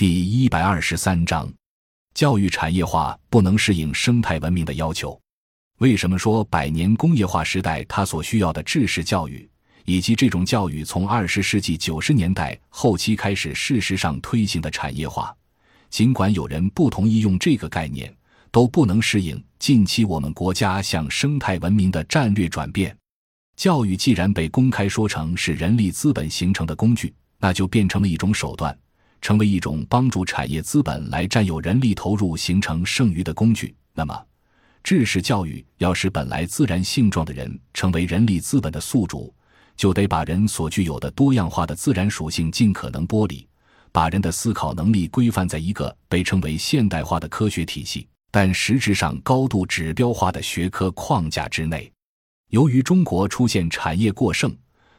第一百二十三章，教育产业化不能适应生态文明的要求。为什么说百年工业化时代它所需要的知识教育，以及这种教育从二十世纪九十年代后期开始事实上推行的产业化，尽管有人不同意用这个概念，都不能适应近期我们国家向生态文明的战略转变。教育既然被公开说成是人力资本形成的工具，那就变成了一种手段，成为一种帮助产业资本来占有人力投入形成剩余的工具。那么，知识教育要使本来自然性状的人成为人力资本的宿主，就得把人所具有的多样化的自然属性尽可能剥离，把人的思考能力规范在一个被称为现代化的科学体系，但实质上高度指标化的学科框架之内。由于中国出现产业过剩，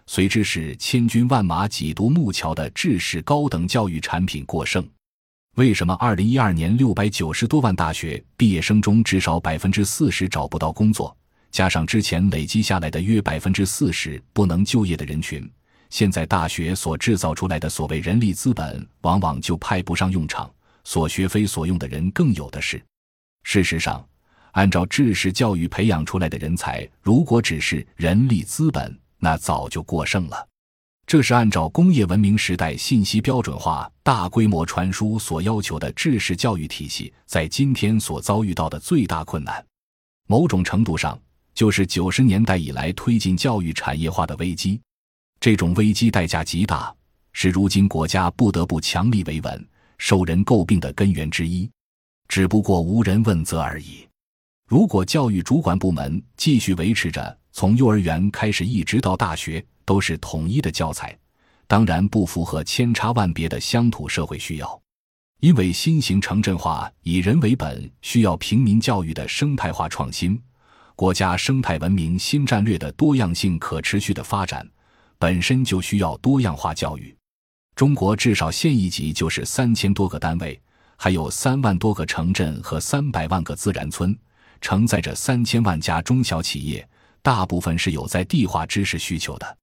随之是千军万马挤独木桥的制式高等教育产品过剩。为什么二零一二年六百九十多万大学毕业生中至少百分之四十找不到工作，加上之前累积下来的约百分之四十不能就业的人群，现在大学所制造出来的所谓人力资本往往就派不上用场，所学非所用的人更有的是。事实上。按照知识教育培养出来的人才，如果只是人力资本，那早就过剩了。这是按照工业文明时代信息标准化、大规模传输所要求的知识教育体系，在今天所遭遇到的最大困难。某种程度上，就是九十年代以来推进教育产业化的危机。这种危机代价极大，是如今国家不得不强力维稳、受人诟病的根源之一。只不过无人问责而已。如果教育主管部门继续维持着从幼儿园开始一直到大学都是统一的教材，当然不符合千差万别的乡土社会需要。因为新型城镇化以人为本，需要平民教育的生态化创新，国家生态文明新战略的多样性可持续的发展，本身就需要多样化教育。中国至少县一级就是三千多个单位，还有三万多个城镇和三百万个自然村。承载着三千万家中小企业，大部分是有在地化知识需求的。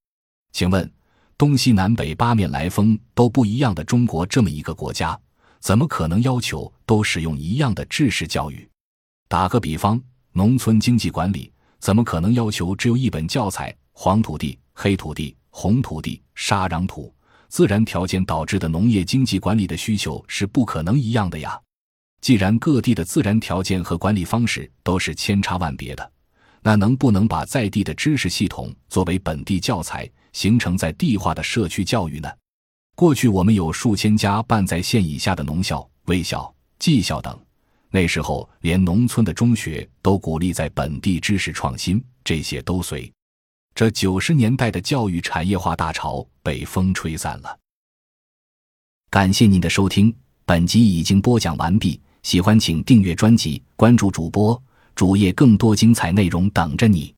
请问，东西南北八面来风都不一样的中国这么一个国家，怎么可能要求都使用一样的知识教育？打个比方，农村经济管理怎么可能要求只有一本教材？黄土地、黑土地、红土地、沙壤土，自然条件导致的农业经济管理的需求是不可能一样的呀。既然各地的自然条件和管理方式都是千差万别的，那能不能把在地的知识系统作为本地教材，形成在地化的社区教育呢？过去我们有数千家办在县以下的农校、卫校、技校等，那时候连农村的中学都鼓励在本地知识创新，这些都随这九十年代的教育产业化大潮被风吹散了。感谢您的收听，本集已经播讲完毕。喜欢请订阅专辑，关注主播主页，更多精彩内容等着你。